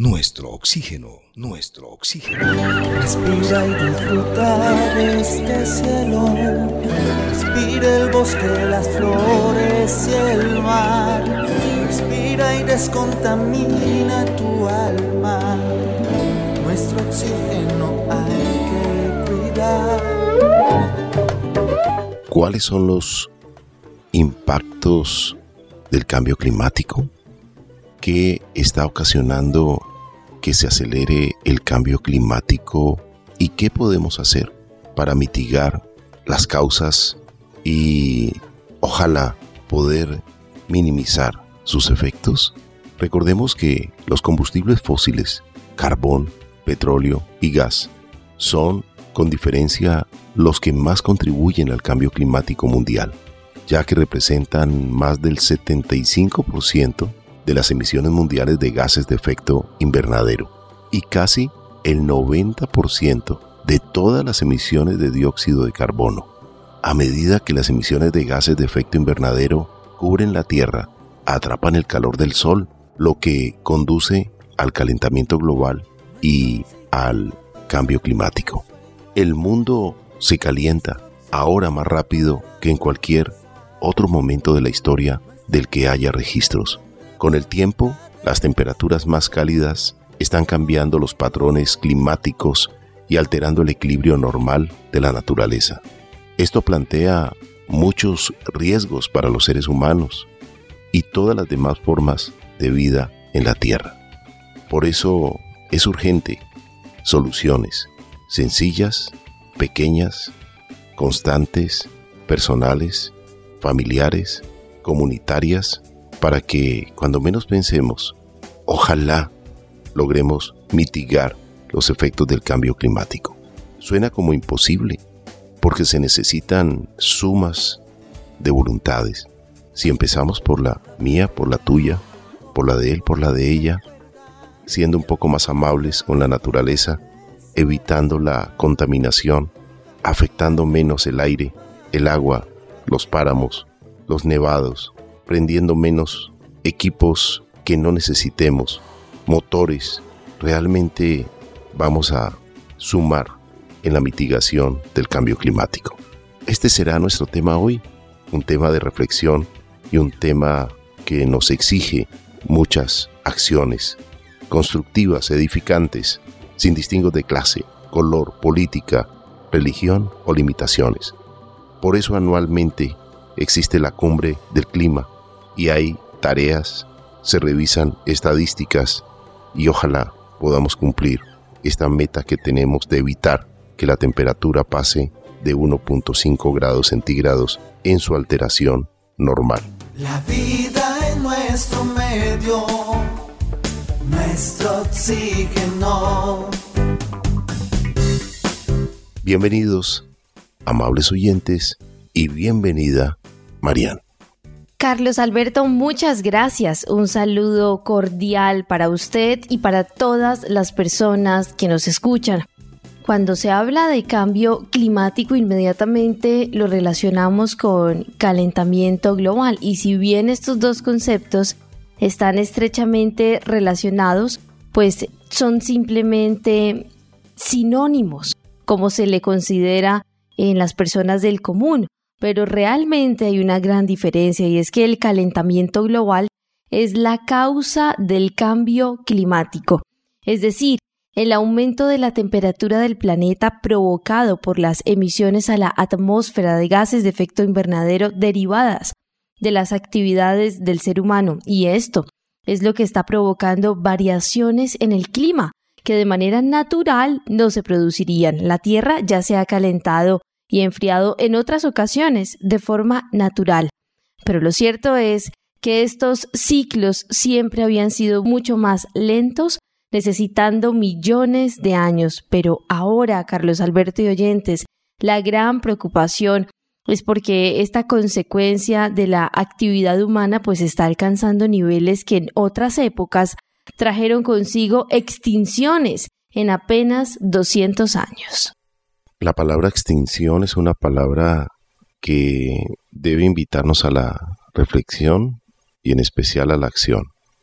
nuestro oxígeno, nuestro oxígeno. Respira y disfruta de este cielo. Respira el bosque, las flores y el mar. Respira y descontamina tu alma. Nuestro oxígeno hay que cuidar. ¿Cuáles son los impactos del cambio climático? ¿Qué está ocasionando que se acelere el cambio climático y qué podemos hacer para mitigar las causas y ojalá poder minimizar sus efectos? Recordemos que los combustibles fósiles, carbón, petróleo y gas, son con diferencia los que más contribuyen al cambio climático mundial, ya que representan más del 75% de las emisiones mundiales de gases de efecto invernadero y casi el 90% de todas las emisiones de dióxido de carbono. A medida que las emisiones de gases de efecto invernadero cubren la Tierra, atrapan el calor del Sol, lo que conduce al calentamiento global y al cambio climático. El mundo se calienta ahora más rápido que en cualquier otro momento de la historia del que haya registros. Con el tiempo, las temperaturas más cálidas están cambiando los patrones climáticos y alterando el equilibrio normal de la naturaleza. Esto plantea muchos riesgos para los seres humanos y todas las demás formas de vida en la Tierra. Por eso es urgente soluciones sencillas, pequeñas, constantes, personales, familiares, comunitarias, para que cuando menos pensemos, ojalá logremos mitigar los efectos del cambio climático. Suena como imposible, porque se necesitan sumas de voluntades. Si empezamos por la mía, por la tuya, por la de él, por la de ella, siendo un poco más amables con la naturaleza, evitando la contaminación, afectando menos el aire, el agua, los páramos, los nevados, prendiendo menos equipos que no necesitemos, motores, realmente vamos a sumar en la mitigación del cambio climático. Este será nuestro tema hoy, un tema de reflexión y un tema que nos exige muchas acciones constructivas, edificantes, sin distingo de clase, color, política, religión o limitaciones. Por eso anualmente existe la cumbre del clima y hay tareas, se revisan estadísticas y ojalá podamos cumplir esta meta que tenemos de evitar que la temperatura pase de 1.5 grados centígrados en su alteración normal. La vida en nuestro medio, nuestro oxígeno. Bienvenidos, amables oyentes, y bienvenida, Mariana. Carlos Alberto, muchas gracias. Un saludo cordial para usted y para todas las personas que nos escuchan. Cuando se habla de cambio climático, inmediatamente lo relacionamos con calentamiento global. Y si bien estos dos conceptos están estrechamente relacionados, pues son simplemente sinónimos, como se le considera en las personas del común. Pero realmente hay una gran diferencia y es que el calentamiento global es la causa del cambio climático, es decir, el aumento de la temperatura del planeta provocado por las emisiones a la atmósfera de gases de efecto invernadero derivadas de las actividades del ser humano. Y esto es lo que está provocando variaciones en el clima que de manera natural no se producirían. La Tierra ya se ha calentado y enfriado en otras ocasiones de forma natural. Pero lo cierto es que estos ciclos siempre habían sido mucho más lentos, necesitando millones de años. Pero ahora, Carlos Alberto y oyentes, la gran preocupación es porque esta consecuencia de la actividad humana pues está alcanzando niveles que en otras épocas trajeron consigo extinciones en apenas 200 años. La palabra extinción es una palabra que debe invitarnos a la reflexión y en especial a la acción.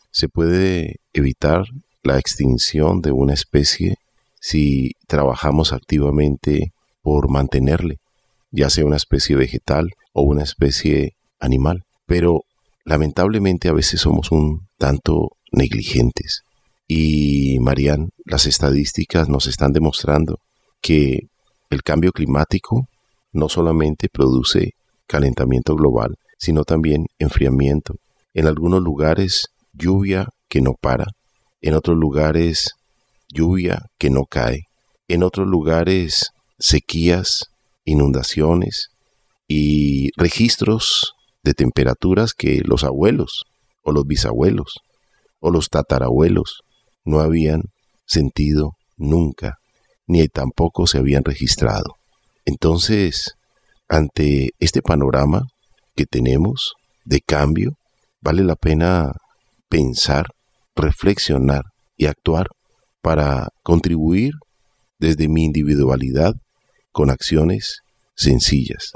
Se puede evitar la extinción de una especie si trabajamos activamente por mantenerle, ya sea una especie vegetal o una especie animal. Pero lamentablemente a veces somos un tanto negligentes. Y Marian, las estadísticas nos están demostrando que el cambio climático no solamente produce calentamiento global, sino también enfriamiento. En algunos lugares lluvia que no para, en otros lugares lluvia que no cae, en otros lugares sequías, inundaciones y registros de temperaturas que los abuelos o los bisabuelos o los tatarabuelos no habían sentido nunca, ni tampoco se habían registrado. Entonces, ante este panorama que tenemos de cambio, vale la pena pensar, reflexionar y actuar para contribuir desde mi individualidad con acciones sencillas.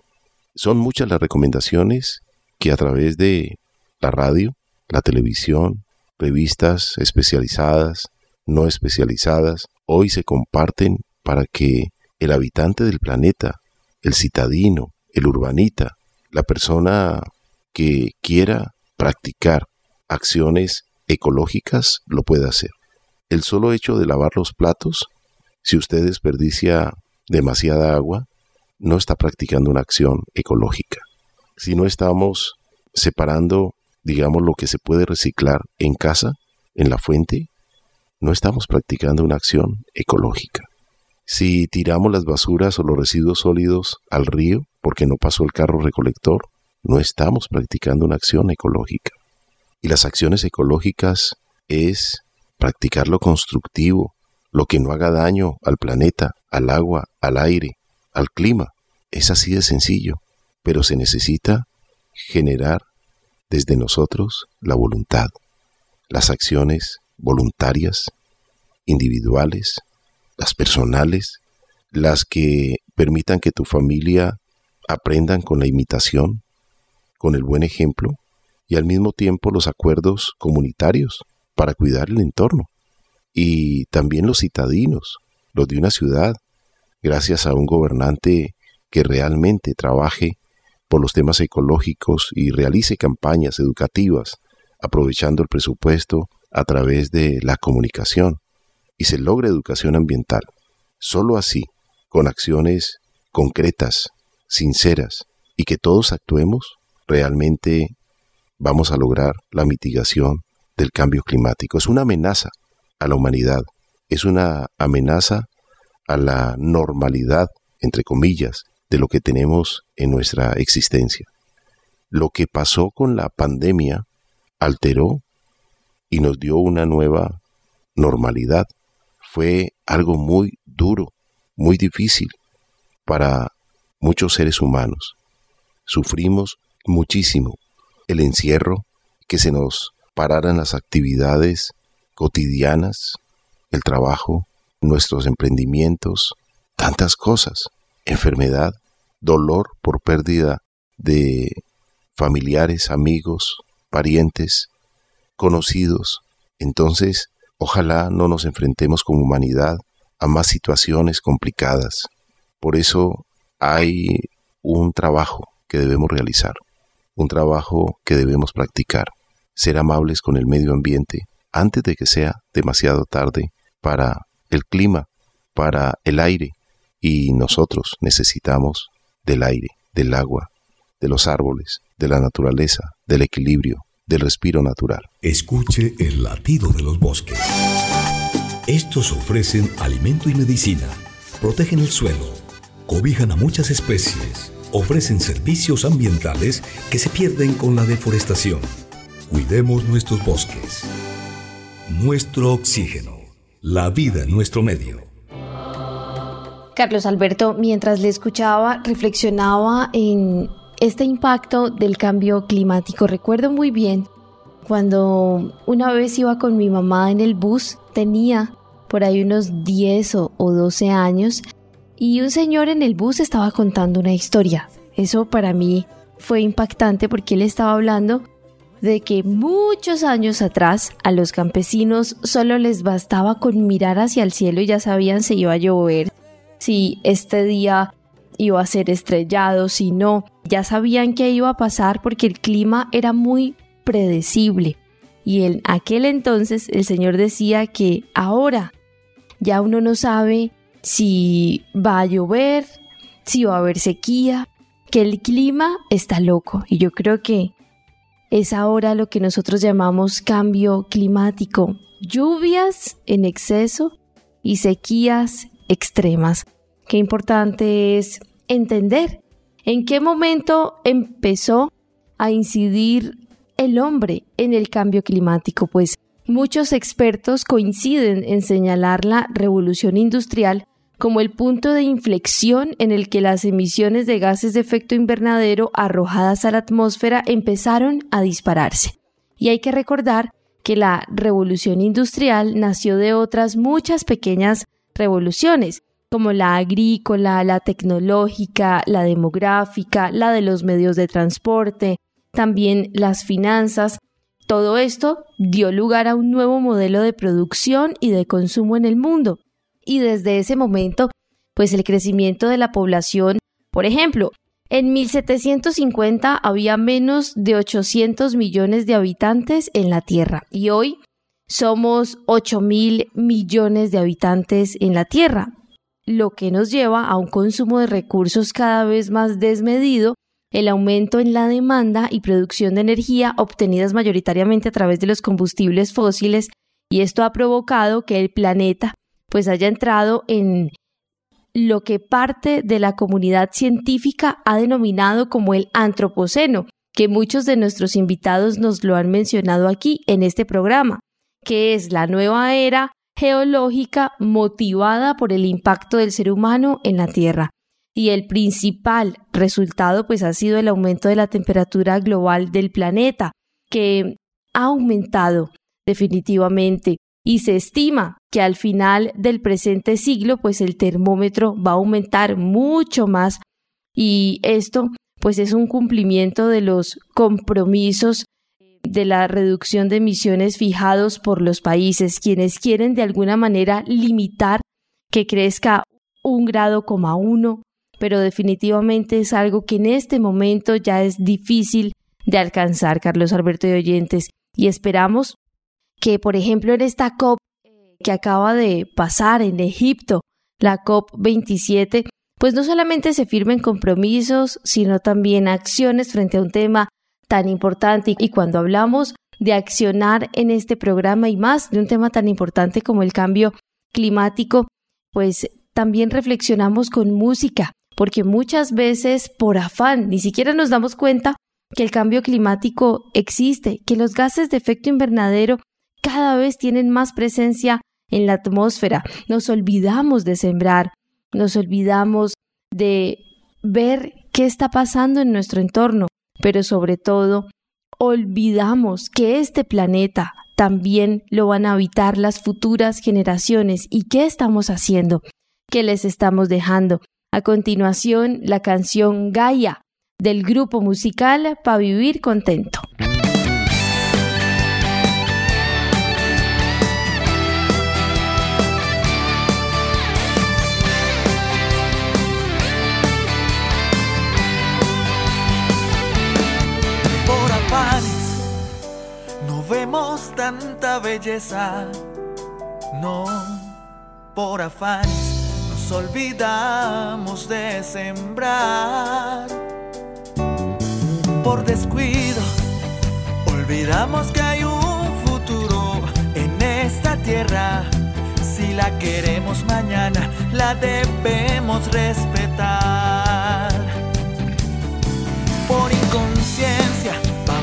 Son muchas las recomendaciones que a través de la radio, la televisión, revistas especializadas, no especializadas, hoy se comparten para que el habitante del planeta, el citadino, el urbanita, la persona que quiera practicar acciones ecológicas lo pueda hacer. El solo hecho de lavar los platos, si usted desperdicia demasiada agua, no está practicando una acción ecológica. Si no estamos separando digamos, lo que se puede reciclar en casa, en la fuente, no estamos practicando una acción ecológica. Si tiramos las basuras o los residuos sólidos al río porque no pasó el carro recolector, no estamos practicando una acción ecológica. Y las acciones ecológicas es practicar lo constructivo, lo que no haga daño al planeta, al agua, al aire, al clima. Es así de sencillo, pero se necesita generar desde nosotros la voluntad, las acciones voluntarias, individuales, las personales, las que permitan que tu familia aprendan con la imitación, con el buen ejemplo y al mismo tiempo los acuerdos comunitarios para cuidar el entorno. Y también los citadinos, los de una ciudad, gracias a un gobernante que realmente trabaje por los temas ecológicos y realice campañas educativas aprovechando el presupuesto a través de la comunicación y se logre educación ambiental. Solo así, con acciones concretas, sinceras y que todos actuemos, realmente vamos a lograr la mitigación del cambio climático. Es una amenaza a la humanidad, es una amenaza a la normalidad, entre comillas, de lo que tenemos en nuestra existencia. Lo que pasó con la pandemia alteró y nos dio una nueva normalidad. Fue algo muy duro, muy difícil para muchos seres humanos. Sufrimos muchísimo el encierro, que se nos pararan las actividades cotidianas, el trabajo, nuestros emprendimientos, tantas cosas, enfermedad, dolor por pérdida de familiares, amigos, parientes, conocidos. Entonces, ojalá no nos enfrentemos como humanidad a más situaciones complicadas. Por eso hay un trabajo que debemos realizar, un trabajo que debemos practicar, ser amables con el medio ambiente antes de que sea demasiado tarde para el clima, para el aire, y nosotros necesitamos del aire, del agua, de los árboles, de la naturaleza, del equilibrio, del respiro natural. Escuche el latido de los bosques. Estos ofrecen alimento y medicina, protegen el suelo, cobijan a muchas especies, ofrecen servicios ambientales que se pierden con la deforestación. Cuidemos nuestros bosques. Nuestro oxígeno. La vida en nuestro medio. Carlos Alberto, mientras le escuchaba, reflexionaba en este impacto del cambio climático. Recuerdo muy bien cuando una vez iba con mi mamá en el bus, tenía por ahí unos 10 o, 12 años, y un señor en el bus estaba contando una historia. Eso para mí fue impactante porque él estaba hablando de que muchos años atrás a los campesinos solo les bastaba con mirar hacia el cielo y ya sabían si iba a llover, si este día iba a ser estrellado, si no, ya sabían qué iba a pasar porque el clima era muy predecible. Y en aquel entonces el Señor decía que ahora ya uno no sabe si va a llover, si va a haber sequía, que el clima está loco. Y yo creo que es ahora lo que nosotros llamamos cambio climático. Lluvias en exceso y sequías extremas. Qué importante es entender en qué momento empezó a incidir el hombre en el cambio climático, pues muchos expertos coinciden en señalar la revolución industrial como el punto de inflexión en el que las emisiones de gases de efecto invernadero arrojadas a la atmósfera empezaron a dispararse. Y hay que recordar que la revolución industrial nació de otras muchas pequeñas revoluciones, como la agrícola, la tecnológica, la demográfica, la de los medios de transporte, también las finanzas. Todo esto dio lugar a un nuevo modelo de producción y de consumo en el mundo. Y desde ese momento, pues el crecimiento de la población, por ejemplo, en 1750 había menos de 800 millones de habitantes en la Tierra y hoy somos 8 mil millones de habitantes en la Tierra lo que nos lleva a un consumo de recursos cada vez más desmedido, el aumento en la demanda y producción de energía obtenidas mayoritariamente a través de los combustibles fósiles y esto ha provocado que el planeta pues haya entrado en lo que parte de la comunidad científica ha denominado como el antropoceno, que muchos de nuestros invitados nos lo han mencionado aquí en este programa, que es la nueva era geológica motivada por el impacto del ser humano en la Tierra. Y el principal resultado pues ha sido el aumento de la temperatura global del planeta, que ha aumentado definitivamente y se estima que al final del presente siglo pues el termómetro va a aumentar mucho más y esto pues es un cumplimiento de los compromisos de la reducción de emisiones fijados por los países, quienes quieren de alguna manera limitar que crezca un grado coma uno, pero definitivamente es algo que en este momento ya es difícil de alcanzar, Carlos Alberto de Oyentes, y esperamos que, por ejemplo, en esta COP que acaba de pasar en Egipto, la COP 27, pues no solamente se firmen compromisos, sino también acciones frente a un tema tan importante y cuando hablamos de accionar en este programa y más de un tema tan importante como el cambio climático, pues también reflexionamos con música, porque muchas veces por afán ni siquiera nos damos cuenta que el cambio climático existe, que los gases de efecto invernadero cada vez tienen más presencia en la atmósfera. Nos olvidamos de sembrar, nos olvidamos de ver qué está pasando en nuestro entorno pero sobre todo olvidamos que este planeta también lo van a habitar las futuras generaciones. ¿Y qué estamos haciendo? ¿Qué les estamos dejando? A continuación, la canción Gaia del grupo musical para vivir contento. Belleza, no por afanes nos olvidamos de sembrar. Por descuido, olvidamos que hay un futuro en esta tierra. Si la queremos mañana, la debemos respetar. Por inconsciencia, por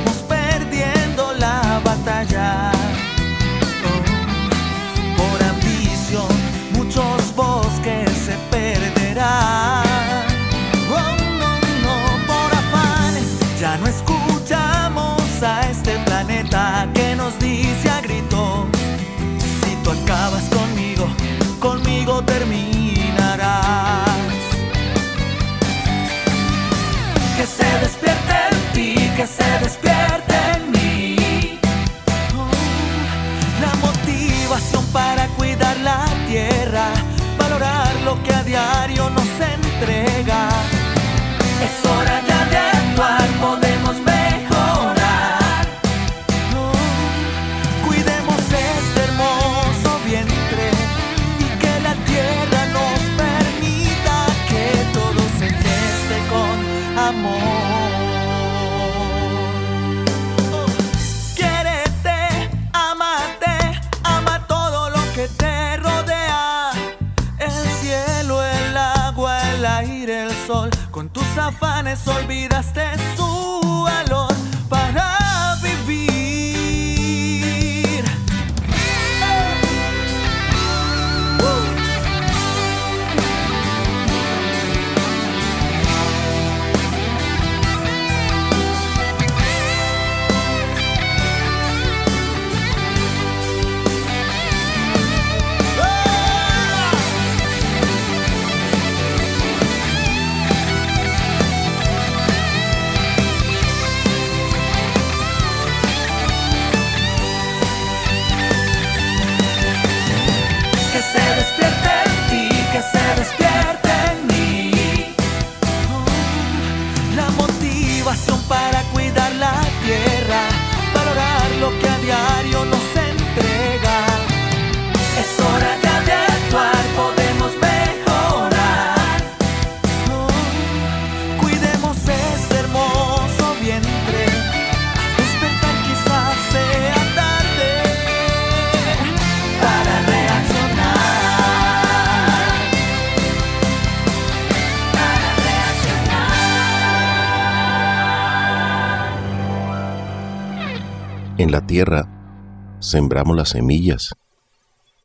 En la tierra sembramos las semillas.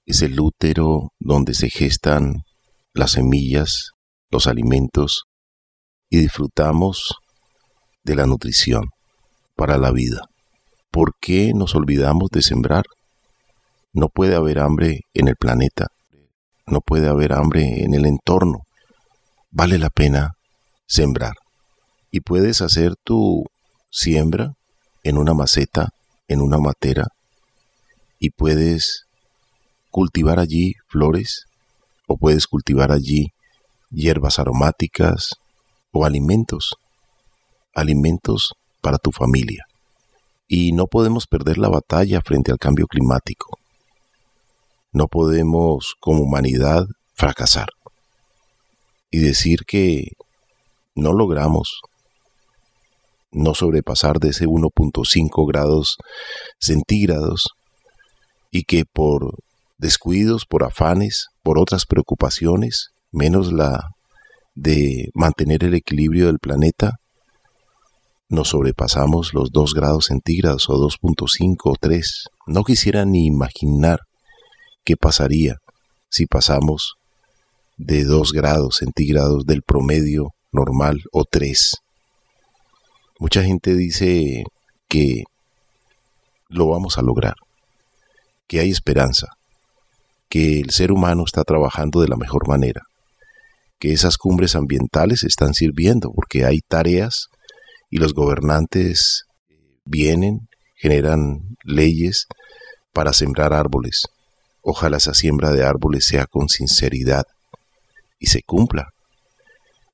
Es el útero donde se gestan las semillas, los alimentos y disfrutamos de la nutrición para la vida. ¿Por qué nos olvidamos de sembrar? No puede haber hambre en el planeta, no puede haber hambre en el entorno. Vale la pena sembrar. Y puedes hacer tu siembra en una maceta en una matera y puedes cultivar allí flores o puedes cultivar allí hierbas aromáticas o alimentos, alimentos para tu familia. Y no podemos perder la batalla frente al cambio climático. No podemos como humanidad fracasar y decir que no logramos no sobrepasar de ese 1.5 grados centígrados y que por descuidos, por afanes, por otras preocupaciones, menos la de mantener el equilibrio del planeta, nos sobrepasamos los 2 grados centígrados o 2.5 o 3. No quisiera ni imaginar qué pasaría si pasamos de 2 grados centígrados del promedio normal o 3. Mucha gente dice que lo vamos a lograr, que hay esperanza, que el ser humano está trabajando de la mejor manera, que esas cumbres ambientales están sirviendo porque hay tareas y los gobernantes vienen, generan leyes para sembrar árboles. Ojalá esa siembra de árboles sea con sinceridad y se cumpla.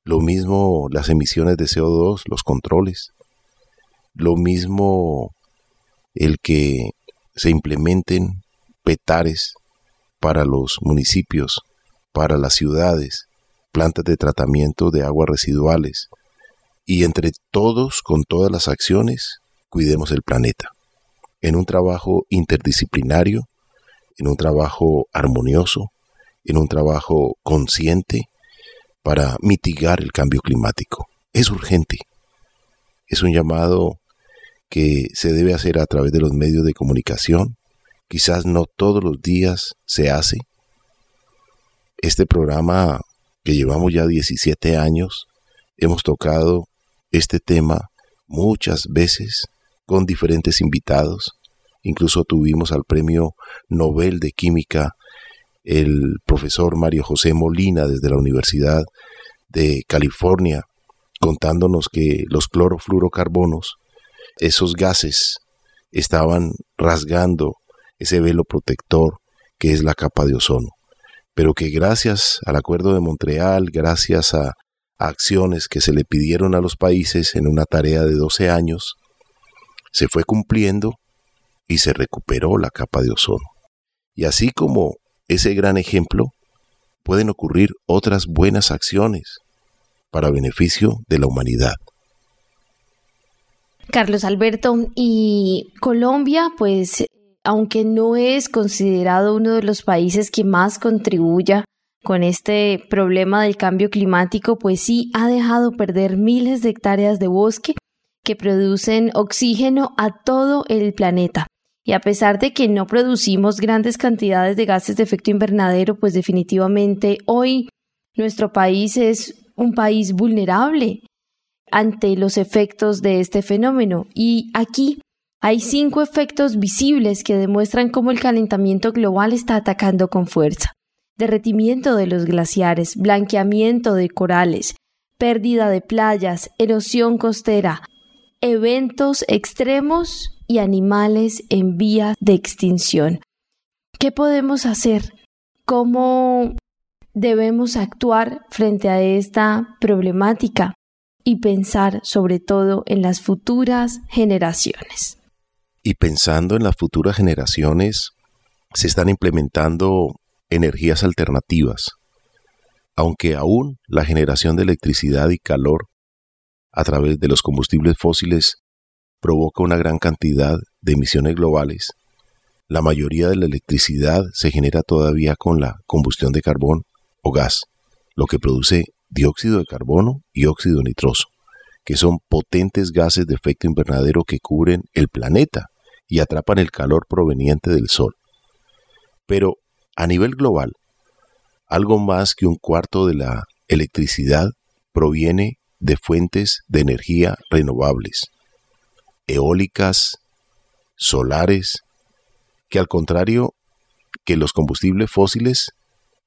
Lo mismo las emisiones de CO2, los controles. Lo mismo el que se implementen petares para los municipios, para las ciudades, plantas de tratamiento de aguas residuales. Y entre todos, con todas las acciones, cuidemos el planeta. En un trabajo interdisciplinario, en un trabajo armonioso, en un trabajo consciente para mitigar el cambio climático. Es urgente. Es un llamado que se debe hacer a través de los medios de comunicación. Quizás no todos los días se hace. Este programa que llevamos ya 17 años, hemos tocado este tema muchas veces con diferentes invitados. Incluso tuvimos al premio Nobel de Química el profesor Mario José Molina desde la Universidad de California, contándonos que los clorofluorocarbonos esos gases estaban rasgando ese velo protector que es la capa de ozono. pero que gracias al Acuerdo de Montreal, gracias a, acciones que se le pidieron a los países en una tarea de 12 años, se fue cumpliendo y se recuperó la capa de ozono. Y así como ese gran ejemplo, pueden ocurrir otras buenas acciones para beneficio de la humanidad. Carlos Alberto, y Colombia, pues, aunque no es considerado uno de los países que más contribuya con este problema del cambio climático, pues sí ha dejado perder miles de hectáreas de bosque que producen oxígeno a todo el planeta. Y a pesar de que no producimos grandes cantidades de gases de efecto invernadero, pues definitivamente hoy nuestro país es un país vulnerable ante los efectos de este fenómeno. Y aquí hay cinco efectos visibles que demuestran cómo el calentamiento global está atacando con fuerza. Derretimiento de los glaciares, blanqueamiento de corales, pérdida de playas, erosión costera, eventos extremos y animales en vía de extinción. ¿Qué podemos hacer? ¿Cómo debemos actuar frente a esta problemática? Y pensar sobre todo en las futuras generaciones. Y pensando en las futuras generaciones, se están implementando energías alternativas, aunque aún la generación de electricidad y calor a través de los combustibles fósiles provoca una gran cantidad de emisiones globales. La mayoría de la electricidad se genera todavía con la combustión de carbón o gas, lo que produce dióxido de carbono y óxido nitroso, que son potentes gases de efecto invernadero que cubren el planeta y atrapan el calor proveniente del Sol. Pero a nivel global, algo más que un cuarto de la electricidad proviene de fuentes de energía renovables, eólicas, solares, que al contrario que los combustibles fósiles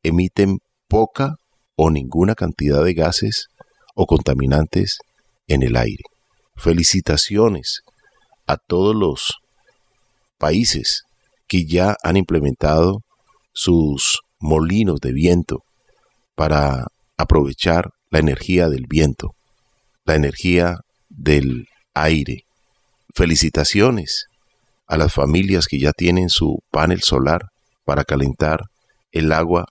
emiten poca o ninguna cantidad de gases o contaminantes en el aire. Felicitaciones a todos los países que ya han implementado sus molinos de viento para aprovechar la energía del viento, la energía del aire, Felicitaciones a las familias que ya tienen su panel solar para calentar el agua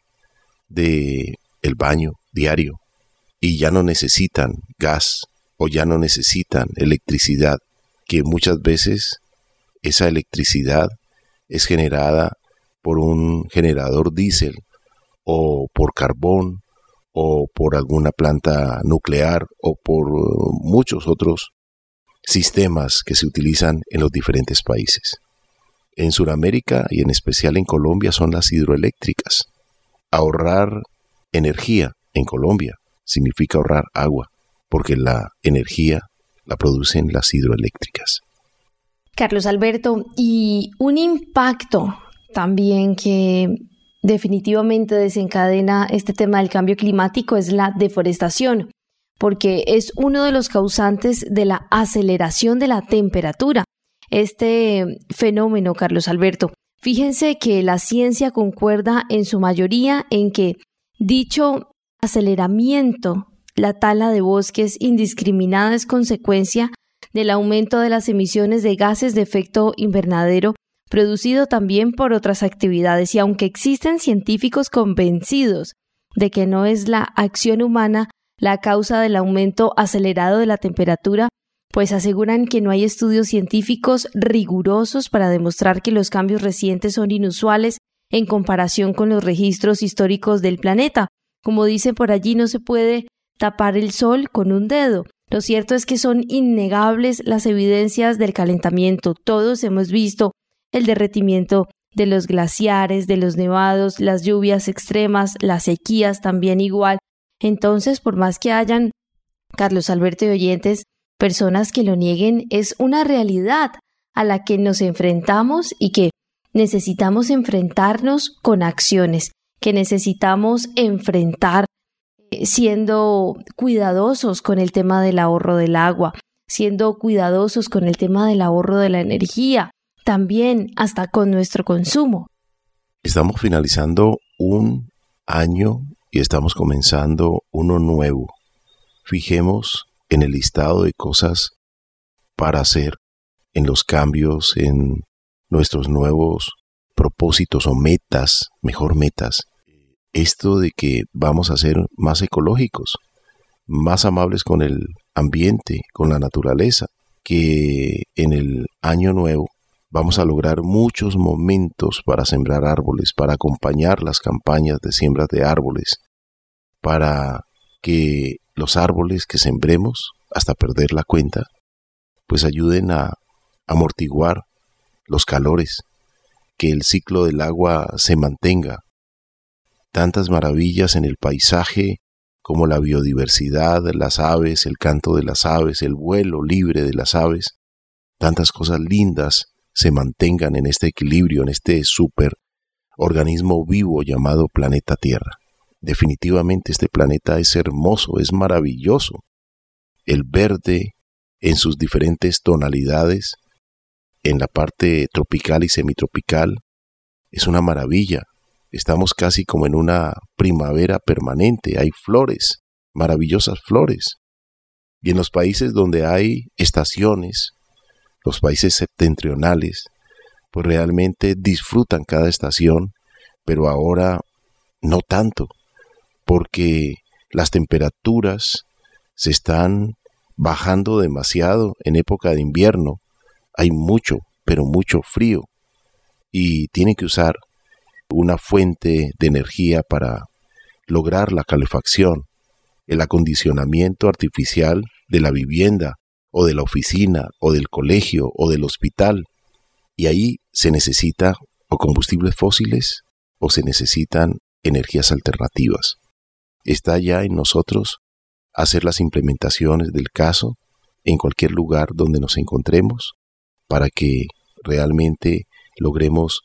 de el baño diario y ya no necesitan gas o ya no necesitan electricidad, que muchas veces esa electricidad es generada por un generador diésel o por carbón o por alguna planta nuclear o por muchos otros sistemas que se utilizan en los diferentes países. En Sudamérica y en especial en Colombia son las hidroeléctricas. Ahorrar energía en Colombia significa ahorrar agua, porque la energía la producen las hidroeléctricas. Carlos Alberto, y un impacto también que definitivamente desencadena este tema del cambio climático es la deforestación porque es uno de los causantes de la aceleración de la temperatura. Este fenómeno, Carlos Alberto, fíjense que la ciencia concuerda en su mayoría en que dicho aceleramiento, la tala de bosques indiscriminada es consecuencia del aumento de las emisiones de gases de efecto invernadero producido también por otras actividades. Y aunque existen científicos convencidos de que no es la acción humana la causa del aumento acelerado de la temperatura, pues aseguran que no hay estudios científicos rigurosos para demostrar que los cambios recientes son inusuales en comparación con los registros históricos del planeta. Como dice por allí, no se puede tapar el sol con un dedo. Lo cierto es que son innegables las evidencias del calentamiento. Todos hemos visto el derretimiento de los glaciares, de los nevados, las lluvias extremas, las sequías también igual, entonces, por más que hayan, Carlos Alberto y oyentes, personas que lo nieguen, es una realidad a la que nos enfrentamos y que necesitamos enfrentarnos con acciones, que necesitamos enfrentar eh, siendo cuidadosos con el tema del ahorro del agua, siendo cuidadosos con el tema del ahorro de la energía, también hasta con nuestro consumo. Estamos finalizando un año y estamos comenzando uno nuevo. Fijemos en el listado de cosas para hacer, en los cambios, en nuestros nuevos propósitos o metas, mejor metas. Esto de que vamos a ser más ecológicos, más amables con el ambiente, con la naturaleza, que en el año nuevo vamos a lograr muchos momentos para sembrar árboles, para acompañar las campañas de siembras de árboles, para que los árboles que sembremos, hasta perder la cuenta, pues ayuden a amortiguar los calores, que el ciclo del agua se mantenga. Tantas maravillas en el paisaje como la biodiversidad, las aves, el canto de las aves, el vuelo libre de las aves, tantas cosas lindas se mantengan en este equilibrio, en este super organismo vivo llamado planeta Tierra. Definitivamente este planeta es hermoso, es maravilloso. El verde en sus diferentes tonalidades, en la parte tropical y semitropical, es una maravilla. Estamos casi como en una primavera permanente, hay flores, maravillosas flores. Y en los países donde hay estaciones, los países septentrionales, pues realmente disfrutan cada estación, pero ahora no tanto, porque las temperaturas se están bajando demasiado en época de invierno. Hay mucho, pero mucho frío y tienen que usar una fuente de energía para lograr la calefacción, el acondicionamiento artificial de la vivienda o de la oficina, o del colegio, o del hospital. Y ahí se necesita o combustibles fósiles o se necesitan energías alternativas. Está ya en nosotros hacer las implementaciones del caso en cualquier lugar donde nos encontremos para que realmente logremos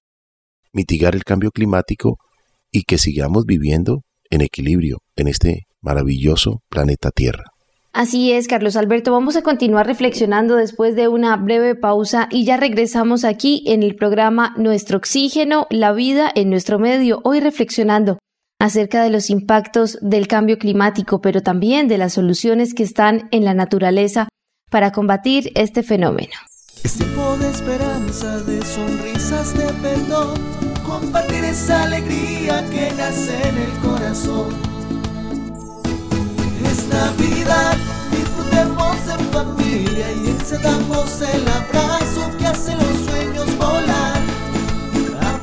mitigar el cambio climático y que sigamos viviendo en equilibrio en este maravilloso planeta Tierra. Así es, Carlos Alberto. Vamos a continuar reflexionando después de una breve pausa y ya regresamos aquí en el programa Nuestro Oxígeno, la vida en nuestro medio, hoy reflexionando acerca de los impactos del cambio climático, pero también de las soluciones que están en la naturaleza para combatir este fenómeno. Es tiempo de esperanza, de sonrisas, de perdón, compartir esa alegría que nace en el corazón es Navidad, disfrutemos en familia y encendamos el abrazo que hace los sueños volar. A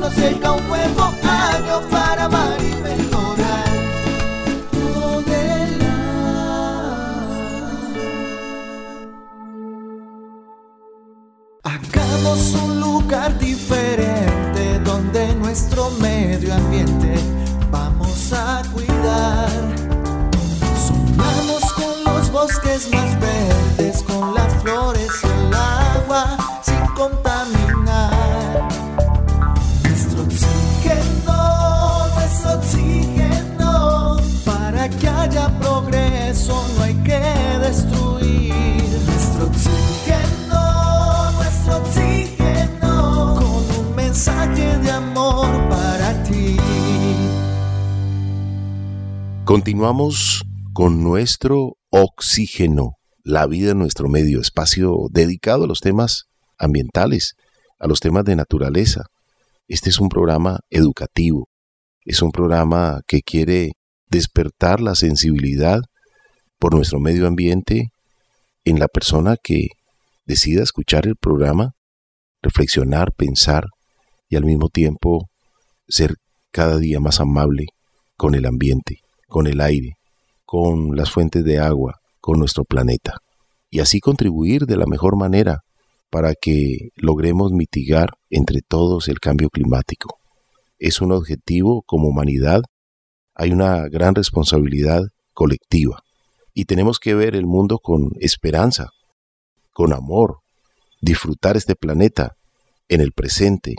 nos llega un nuevo año para amar y mejorar. Hagamos un lugar diferente donde nuestro medio ambiente a cuidar. Sumamos con los bosques más verdes, Continuamos con nuestro oxígeno, la vida en nuestro medio, espacio dedicado a los temas ambientales, a los temas de naturaleza. Este es un programa educativo, es un programa que quiere despertar la sensibilidad por nuestro medio ambiente en la persona que decida escuchar el programa, reflexionar, pensar y al mismo tiempo ser cada día más amable con el ambiente con el aire, con las fuentes de agua, con nuestro planeta, y así contribuir de la mejor manera para que logremos mitigar entre todos el cambio climático. Es un objetivo como humanidad, hay una gran responsabilidad colectiva y tenemos que ver el mundo con esperanza, con amor, disfrutar este planeta en el presente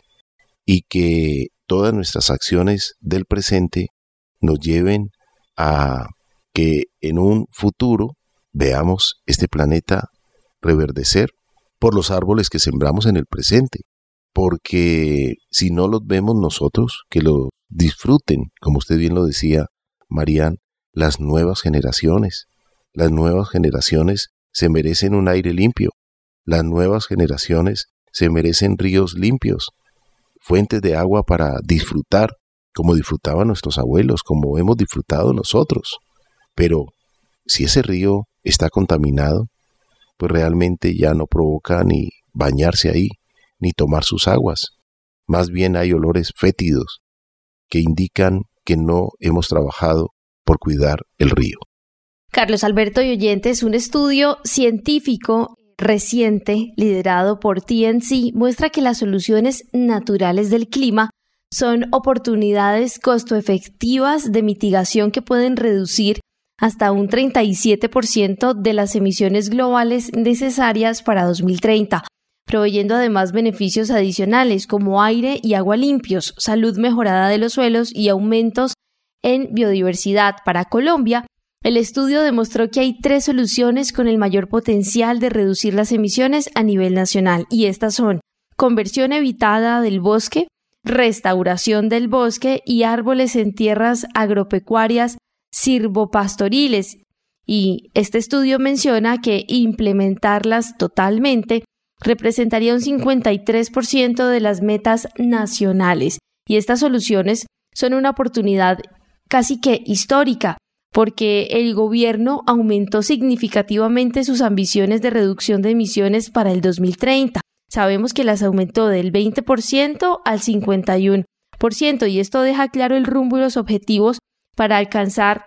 y que todas nuestras acciones del presente nos lleven que en un futuro veamos este planeta reverdecer por los árboles que sembramos en el presente. porque si no los vemos nosotros, que los disfruten, como usted bien lo decía, Marían, las nuevas generaciones. Las nuevas generaciones se merecen un aire limpio. Las nuevas generaciones se merecen ríos limpios, fuentes de agua para disfrutar, como disfrutaban nuestros abuelos, como hemos disfrutado nosotros. Pero si ese río está contaminado, pues realmente ya no provoca ni bañarse ahí, ni tomar sus aguas. Más bien hay olores fétidos que indican que no hemos trabajado por cuidar el río. Carlos Alberto y oyentes, un estudio científico reciente liderado por TNC muestra que las soluciones naturales del clima son oportunidades costo efectivas de mitigación que pueden reducir hasta un 37% de las emisiones globales necesarias para 2030, proveyendo además beneficios adicionales como aire y agua limpios, salud mejorada de los suelos y aumentos en biodiversidad. Para Colombia, el estudio demostró que hay tres soluciones con el mayor potencial de reducir las emisiones a nivel nacional, y estas son conversión evitada del bosque, restauración del bosque y árboles en tierras agropecuarias sirvopastoriles. Y este estudio menciona que implementarlas totalmente representaría un 53% de las metas nacionales. Y estas soluciones son una oportunidad casi que histórica, porque el gobierno aumentó significativamente sus ambiciones de reducción de emisiones para el 2030. Sabemos que las aumentó del 20% al 51%, y esto deja claro el rumbo y los objetivos para alcanzar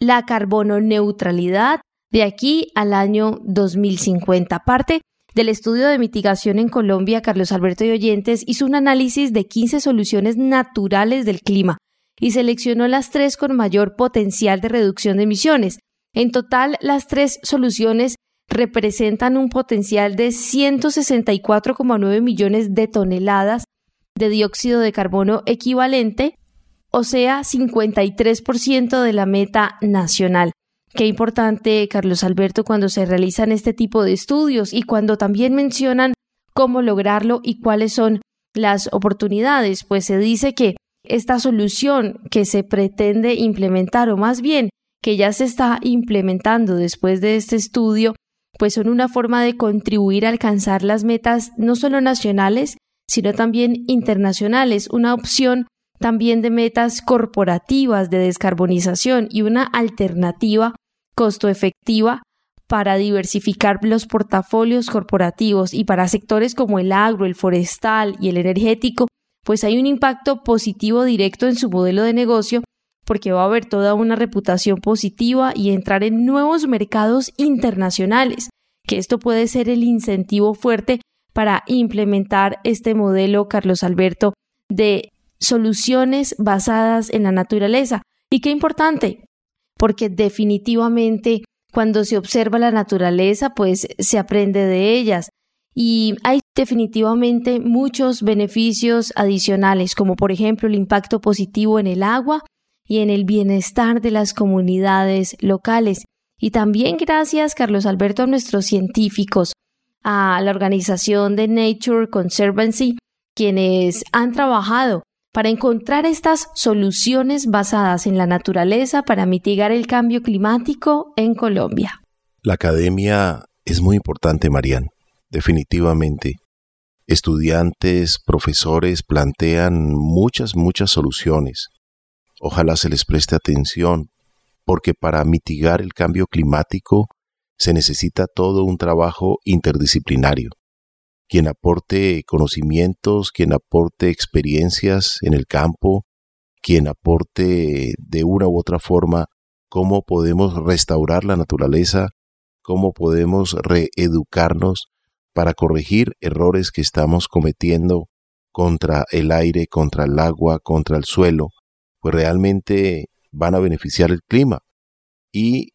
la carbono neutralidad de aquí al año 2050. Parte del estudio de mitigación en Colombia, Carlos Alberto y Oyentes hizo un análisis de 15 soluciones naturales del clima y seleccionó las tres con mayor potencial de reducción de emisiones. En total, las tres soluciones representan un potencial de 164,9 millones de toneladas de dióxido de carbono equivalente, o sea, 53% de la meta nacional. Qué importante, Carlos Alberto, cuando se realizan este tipo de estudios y cuando también mencionan cómo lograrlo y cuáles son las oportunidades, pues se dice que esta solución que se pretende implementar, o más bien que ya se está implementando después de este estudio, pues son una forma de contribuir a alcanzar las metas no solo nacionales, sino también internacionales, una opción también de metas corporativas de descarbonización y una alternativa costo efectiva para diversificar los portafolios corporativos y para sectores como el agro, el forestal y el energético, pues hay un impacto positivo directo en su modelo de negocio porque va a haber toda una reputación positiva y entrar en nuevos mercados internacionales, que esto puede ser el incentivo fuerte para implementar este modelo, Carlos Alberto, de soluciones basadas en la naturaleza. Y qué importante, porque definitivamente cuando se observa la naturaleza, pues se aprende de ellas. Y hay definitivamente muchos beneficios adicionales, como por ejemplo el impacto positivo en el agua y en el bienestar de las comunidades locales. Y también gracias, Carlos Alberto, a nuestros científicos, a la organización de Nature Conservancy, quienes han trabajado para encontrar estas soluciones basadas en la naturaleza para mitigar el cambio climático en Colombia. La academia es muy importante, Marian, definitivamente. Estudiantes, profesores plantean muchas, muchas soluciones. Ojalá se les preste atención, porque para mitigar el cambio climático se necesita todo un trabajo interdisciplinario. Quien aporte conocimientos, quien aporte experiencias en el campo, quien aporte de una u otra forma cómo podemos restaurar la naturaleza, cómo podemos reeducarnos para corregir errores que estamos cometiendo contra el aire, contra el agua, contra el suelo, pues realmente van a beneficiar el clima. Y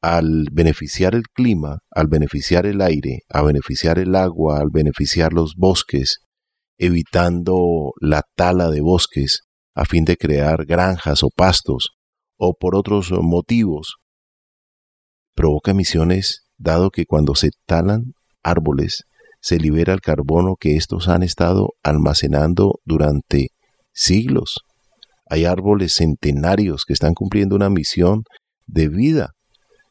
al beneficiar el clima, al beneficiar el aire, a beneficiar el agua, al beneficiar los bosques, evitando la tala de bosques a fin de crear granjas o pastos, o por otros motivos, provoca emisiones dado que cuando se talan árboles, se libera el carbono que estos han estado almacenando durante siglos. Hay árboles centenarios que están cumpliendo una misión de vida.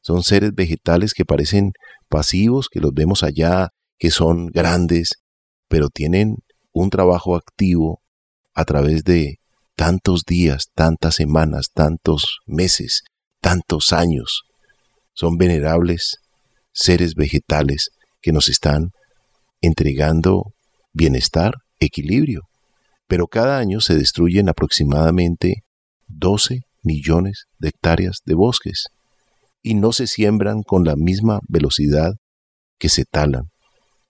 Son seres vegetales que parecen pasivos, que los vemos allá, que son grandes, pero tienen un trabajo activo a través de tantos días, tantas semanas, tantos meses, tantos años. Son venerables seres vegetales que nos están entregando bienestar, equilibrio. Pero cada año se destruyen aproximadamente 12 millones de hectáreas de bosques y no se siembran con la misma velocidad que se talan.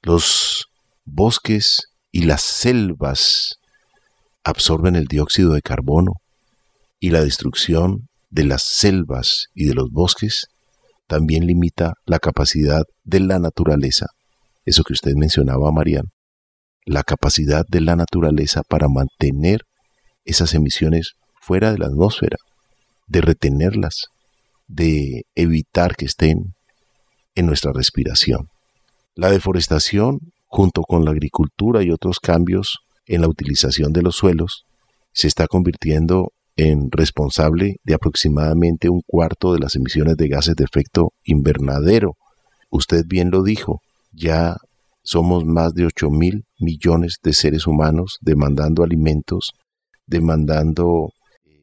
Los bosques y las selvas absorben el dióxido de carbono y la destrucción de las selvas y de los bosques también limita la capacidad de la naturaleza, eso que usted mencionaba, Marian, la capacidad de la naturaleza para mantener esas emisiones fuera de la atmósfera, de retenerlas, de evitar que estén en nuestra respiración. La deforestación, junto con la agricultura y otros cambios en la utilización de los suelos, se está convirtiendo en responsable de aproximadamente un cuarto de las emisiones de gases de efecto invernadero. Usted bien lo dijo, ya somos más de 8 mil millones de seres humanos demandando alimentos, demandando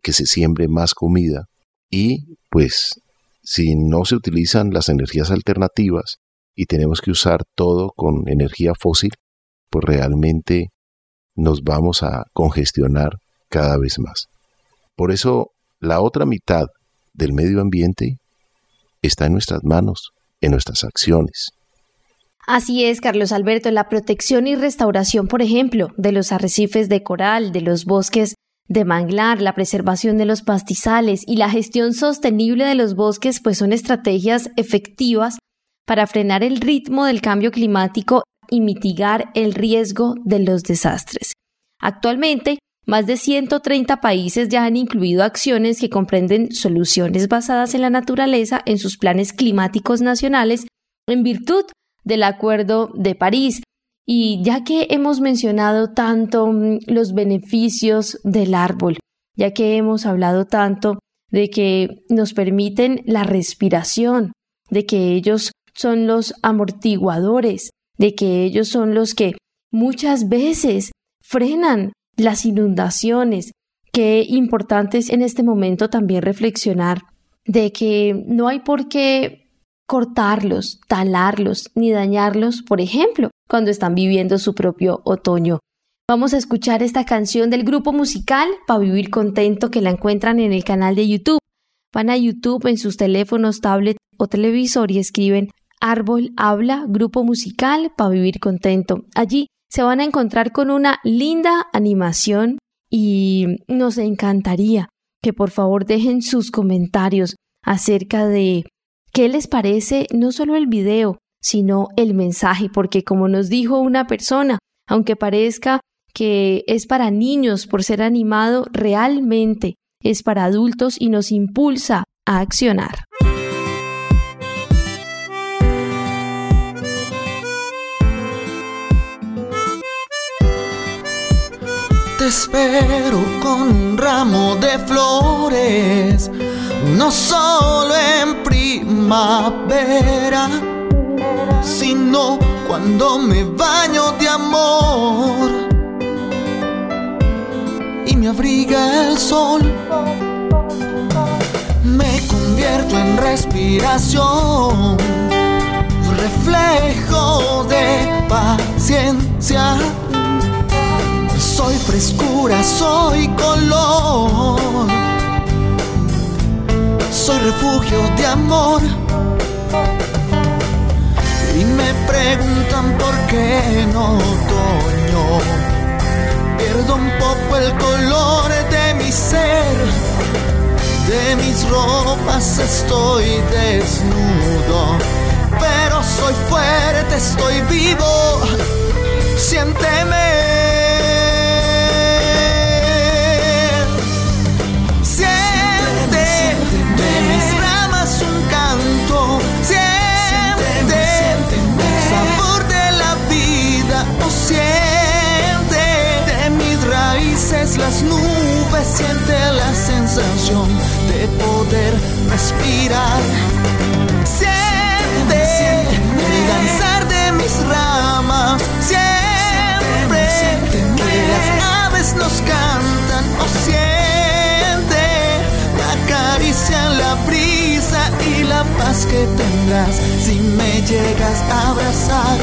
que se siembre más comida y pues si no se utilizan las energías alternativas y tenemos que usar todo con energía fósil, pues realmente nos vamos a congestionar cada vez más. Por eso la otra mitad del medio ambiente está en nuestras manos, en nuestras acciones. Así es, Carlos Alberto, la protección y restauración, por ejemplo, de los arrecifes de coral, de los bosques de manglar, la preservación de los pastizales y la gestión sostenible de los bosques, pues son estrategias efectivas para frenar el ritmo del cambio climático y mitigar el riesgo de los desastres. Actualmente, más de 130 países ya han incluido acciones que comprenden soluciones basadas en la naturaleza en sus planes climáticos nacionales en virtud del Acuerdo de París. Y ya que hemos mencionado tanto mm, los beneficios del árbol, ya que hemos hablado tanto de que nos permiten la respiración, de que ellos son los amortiguadores, de que ellos son los que muchas veces frenan las inundaciones. Qué importante es en este momento también reflexionar de que no hay por qué cortarlos, talarlos ni dañarlos, por ejemplo, cuando están viviendo su propio otoño. Vamos a escuchar esta canción del grupo musical para vivir contento que la encuentran en el canal de YouTube. Van a YouTube en sus teléfonos, tablet o televisor y escriben Árbol habla, grupo musical para vivir contento. Allí se van a encontrar con una linda animación y nos encantaría que por favor dejen sus comentarios acerca de qué les parece no solo el video, sino el mensaje, porque como nos dijo una persona, aunque parezca que es para niños por ser animado, realmente es para adultos y nos impulsa a accionar. Te espero con un ramo de flores, no solo en primavera, sino cuando me baño de amor y me abriga el sol. Me convierto en respiración, reflejo de paciencia soy frescura, soy color. Soy refugio de amor. Y me preguntan por qué en otoño pierdo un poco el color de mi ser. De mis ropas estoy desnudo, pero soy fuerte, estoy vivo. Siénteme. siente la sensación de poder respirar. Siente el danzar de mis ramas, siempre que las aves nos cantan, o oh, siente la caricia, la brisa y la paz que tendrás si me llegas a abrazar.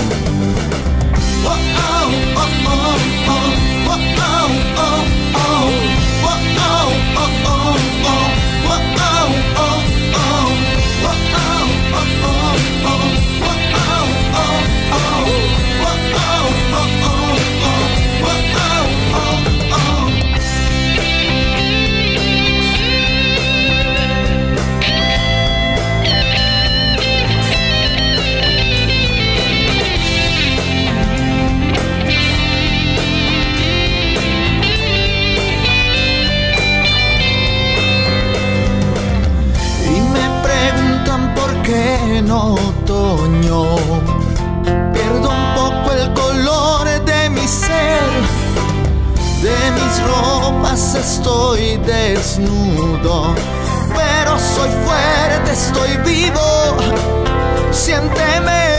oh, oh, oh, oh, oh, oh, oh. oh, oh. Oh, oh, oh, oh. En otoño. Pierdo un poco el color de mi ser. De mis ropas estoy desnudo. Pero soy fuerte, estoy vivo. Siénteme.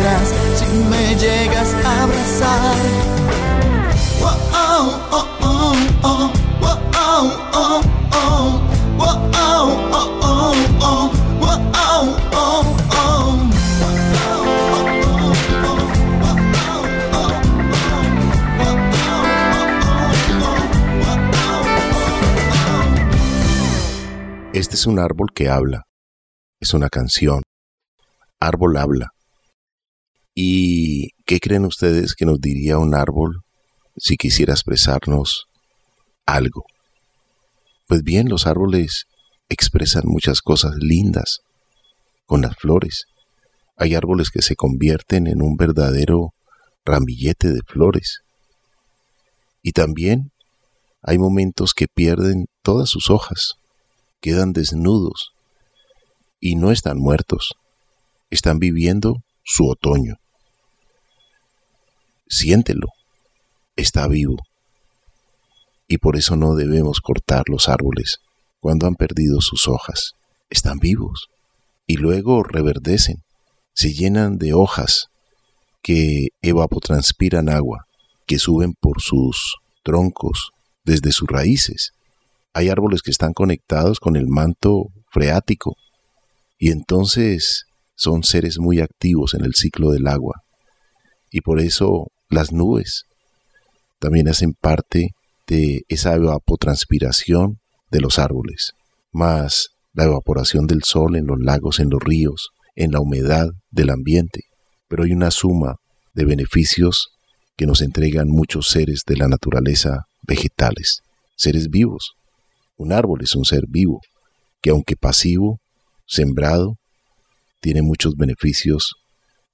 Tendrás si me llegas a abrazar. Este es un árbol que habla, es una canción. Árbol habla, ¿Y qué creen ustedes que nos diría un árbol si quisiera expresarnos algo? Pues bien, los árboles expresan muchas cosas lindas con las flores. Hay árboles que se convierten en un verdadero ramillete de flores. Y también hay momentos que pierden todas sus hojas, quedan desnudos y no están muertos, están viviendo su otoño siéntelo, está vivo. Y por eso no debemos cortar los árboles cuando han perdido sus hojas. Están vivos y luego reverdecen, se llenan de hojas que evapotranspiran agua, que suben por sus troncos desde sus raíces. Hay árboles que están conectados con el manto freático y entonces son seres muy activos en el ciclo del agua. Y por eso las nubes también hacen parte de esa evapotranspiración de los árboles, más la evaporación del sol en los lagos, en los ríos, en la humedad del ambiente. Pero hay una suma de beneficios que nos entregan muchos seres de la naturaleza vegetales, seres vivos. Un árbol es un ser vivo, que aunque pasivo, sembrado, tiene muchos beneficios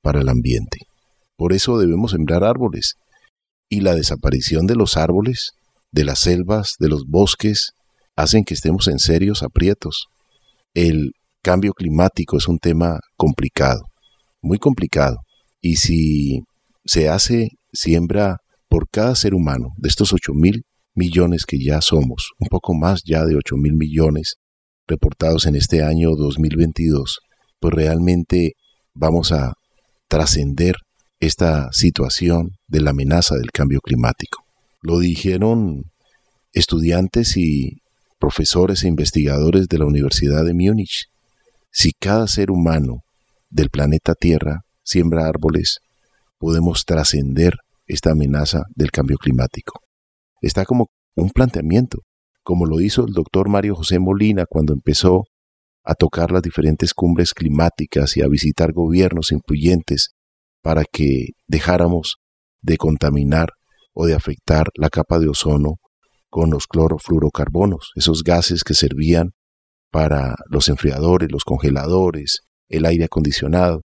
para el ambiente. Por eso debemos sembrar árboles. Y la desaparición de los árboles, de las selvas, de los bosques, hacen que estemos en serios aprietos. El cambio climático es un tema complicado, muy complicado. Y si se hace siembra por cada ser humano de estos 8 mil millones que ya somos, un poco más ya de 8 mil millones reportados en este año 2022, pues realmente vamos a trascender esta situación de la amenaza del cambio climático. Lo dijeron estudiantes y profesores e investigadores de la Universidad de Múnich. Si cada ser humano del planeta Tierra siembra árboles, podemos trascender esta amenaza del cambio climático. Está como un planteamiento, como lo hizo el doctor Mario José Molina cuando empezó a tocar las diferentes cumbres climáticas y a visitar gobiernos influyentes para que dejáramos de contaminar o de afectar la capa de ozono con los clorofluorocarbonos, esos gases que servían para los enfriadores, los congeladores, el aire acondicionado.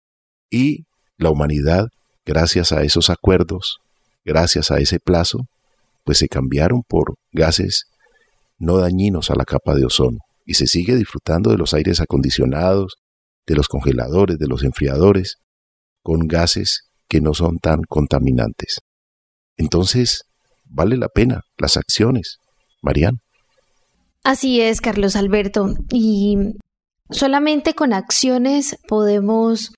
Y la humanidad, gracias a esos acuerdos, gracias a ese plazo, pues se cambiaron por gases no dañinos a la capa de ozono y se sigue disfrutando de los aires acondicionados, de los congeladores, de los enfriadores, con gases que no son tan contaminantes. Entonces, vale la pena las acciones, Marian. Así es, Carlos Alberto. Y solamente con acciones podemos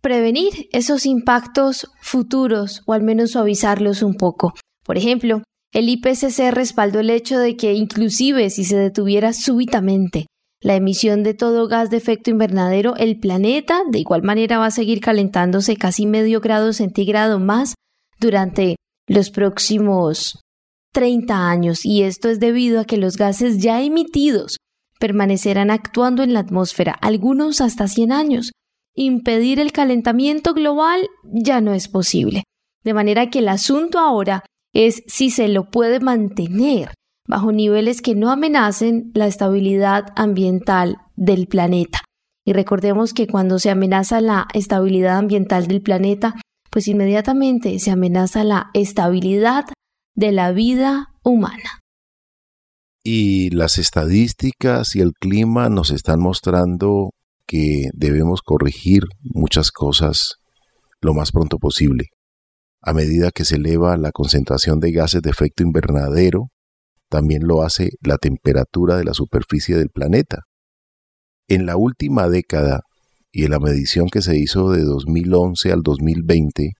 prevenir esos impactos futuros o al menos suavizarlos un poco. Por ejemplo, el IPCC respaldó el hecho de que inclusive si se detuviera súbitamente la emisión de todo gas de efecto invernadero, el planeta de igual manera va a seguir calentándose casi medio grado centígrado más durante los próximos 30 años y esto es debido a que los gases ya emitidos permanecerán actuando en la atmósfera, algunos hasta 100 años. Impedir el calentamiento global ya no es posible. De manera que el asunto ahora es si se lo puede mantener bajo niveles que no amenacen la estabilidad ambiental del planeta. Y recordemos que cuando se amenaza la estabilidad ambiental del planeta, pues inmediatamente se amenaza la estabilidad de la vida humana. Y las estadísticas y el clima nos están mostrando que debemos corregir muchas cosas lo más pronto posible. A medida que se eleva la concentración de gases de efecto invernadero, también lo hace la temperatura de la superficie del planeta. En la última década, y en la medición que se hizo de 2011 al 2020,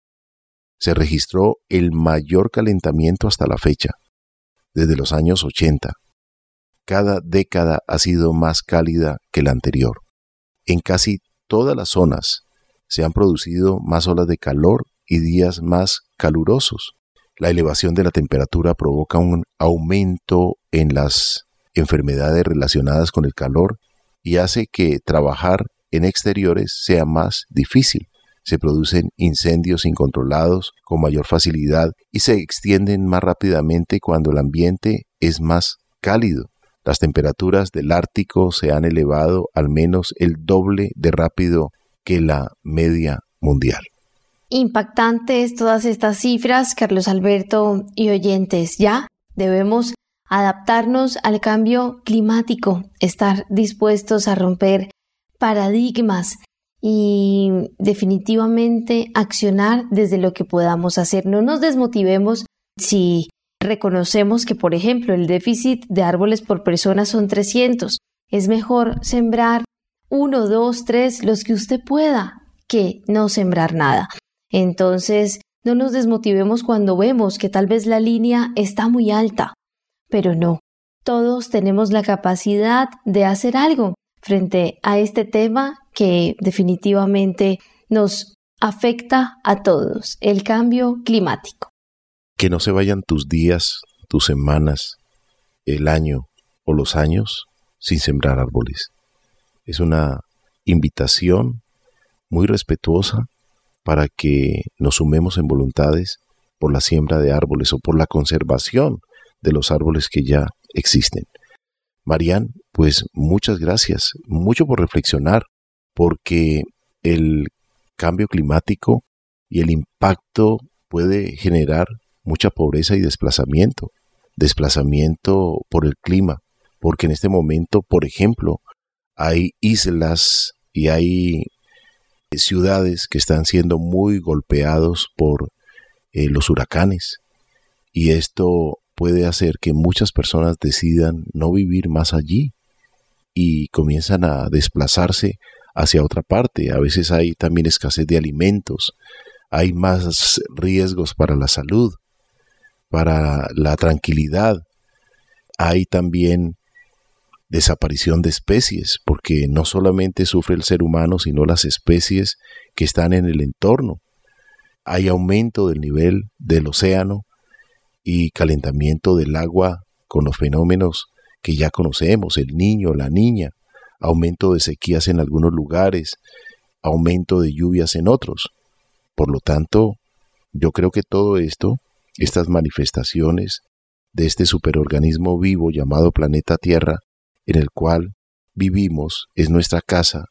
se registró el mayor calentamiento hasta la fecha, desde los años 80. Cada década ha sido más cálida que la anterior. En casi todas las zonas se han producido más olas de calor y días más calurosos. La elevación de la temperatura provoca un aumento en las enfermedades relacionadas con el calor y hace que trabajar en exteriores sea más difícil. Se producen incendios incontrolados con mayor facilidad y se extienden más rápidamente cuando el ambiente es más cálido. Las temperaturas del Ártico se han elevado al menos el doble de rápido que la media mundial. Impactantes todas estas cifras, Carlos Alberto y oyentes. Ya debemos adaptarnos al cambio climático, estar dispuestos a romper paradigmas y definitivamente accionar desde lo que podamos hacer. No nos desmotivemos si reconocemos que, por ejemplo, el déficit de árboles por persona son 300. Es mejor sembrar uno, dos, tres, los que usted pueda, que no sembrar nada. Entonces, no nos desmotivemos cuando vemos que tal vez la línea está muy alta, pero no, todos tenemos la capacidad de hacer algo frente a este tema que definitivamente nos afecta a todos, el cambio climático. Que no se vayan tus días, tus semanas, el año o los años sin sembrar árboles. Es una invitación muy respetuosa para que nos sumemos en voluntades por la siembra de árboles o por la conservación de los árboles que ya existen. Marían, pues muchas gracias, mucho por reflexionar, porque el cambio climático y el impacto puede generar mucha pobreza y desplazamiento, desplazamiento por el clima, porque en este momento, por ejemplo, hay islas y hay ciudades que están siendo muy golpeados por eh, los huracanes y esto puede hacer que muchas personas decidan no vivir más allí y comienzan a desplazarse hacia otra parte. A veces hay también escasez de alimentos, hay más riesgos para la salud, para la tranquilidad, hay también desaparición de especies, porque no solamente sufre el ser humano, sino las especies que están en el entorno. Hay aumento del nivel del océano y calentamiento del agua con los fenómenos que ya conocemos, el niño, la niña. aumento de sequías en algunos lugares, aumento de lluvias en otros. Por lo tanto, yo creo que todo esto, estas manifestaciones de este superorganismo vivo llamado planeta Tierra, en el cual vivimos, es nuestra casa,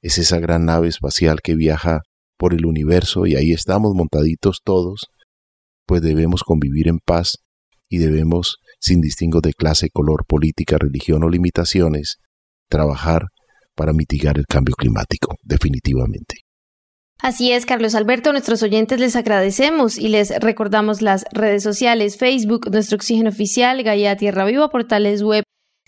es esa gran nave espacial que viaja por el universo y ahí estamos montaditos todos, pues debemos convivir en paz y debemos, sin distingo de clase, color, política, religión o limitaciones, trabajar para mitigar el cambio climático, definitivamente. Así es, Carlos Alberto, nuestros oyentes les agradecemos y les recordamos las redes sociales, Facebook, Nuestro Oxígeno Oficial, Gaia Tierra Viva, portales web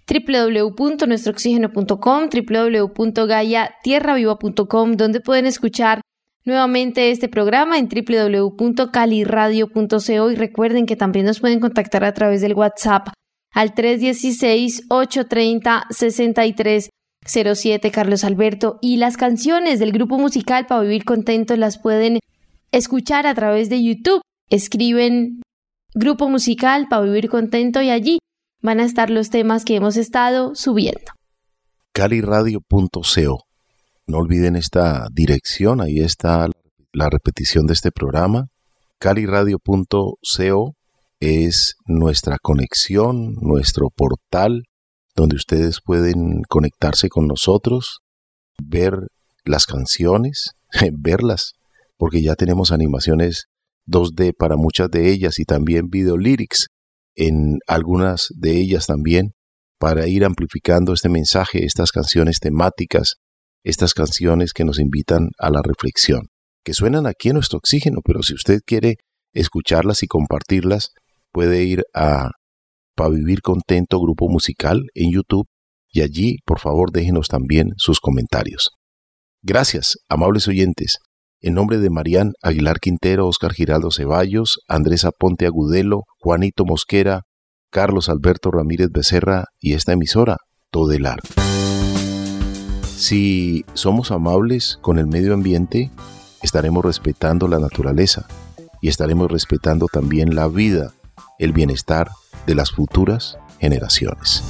www.nuestrooxígeno.com, www.gaiatierraviva.com, donde pueden escuchar nuevamente este programa en www.caliradio.co y recuerden que también nos pueden contactar a través del WhatsApp al 316-830-6307 Carlos Alberto y las canciones del grupo musical para vivir contentos las pueden escuchar a través de YouTube. Escriben grupo musical para vivir contento y allí van a estar los temas que hemos estado subiendo. caliradio.co no olviden esta dirección, ahí está la repetición de este programa. caliradio.co es nuestra conexión, nuestro portal, donde ustedes pueden conectarse con nosotros, ver las canciones, verlas, porque ya tenemos animaciones 2D para muchas de ellas y también video lyrics en algunas de ellas también para ir amplificando este mensaje, estas canciones temáticas estas canciones que nos invitan a la reflexión, que suenan aquí en nuestro oxígeno, pero si usted quiere escucharlas y compartirlas, puede ir a Pa Vivir Contento Grupo Musical en YouTube y allí, por favor, déjenos también sus comentarios. Gracias, amables oyentes. En nombre de Marían Aguilar Quintero, Oscar Giraldo Ceballos, Andrés Aponte Agudelo, Juanito Mosquera, Carlos Alberto Ramírez Becerra y esta emisora, Todelar. Si somos amables con el medio ambiente, estaremos respetando la naturaleza y estaremos respetando también la vida, el bienestar de las futuras generaciones.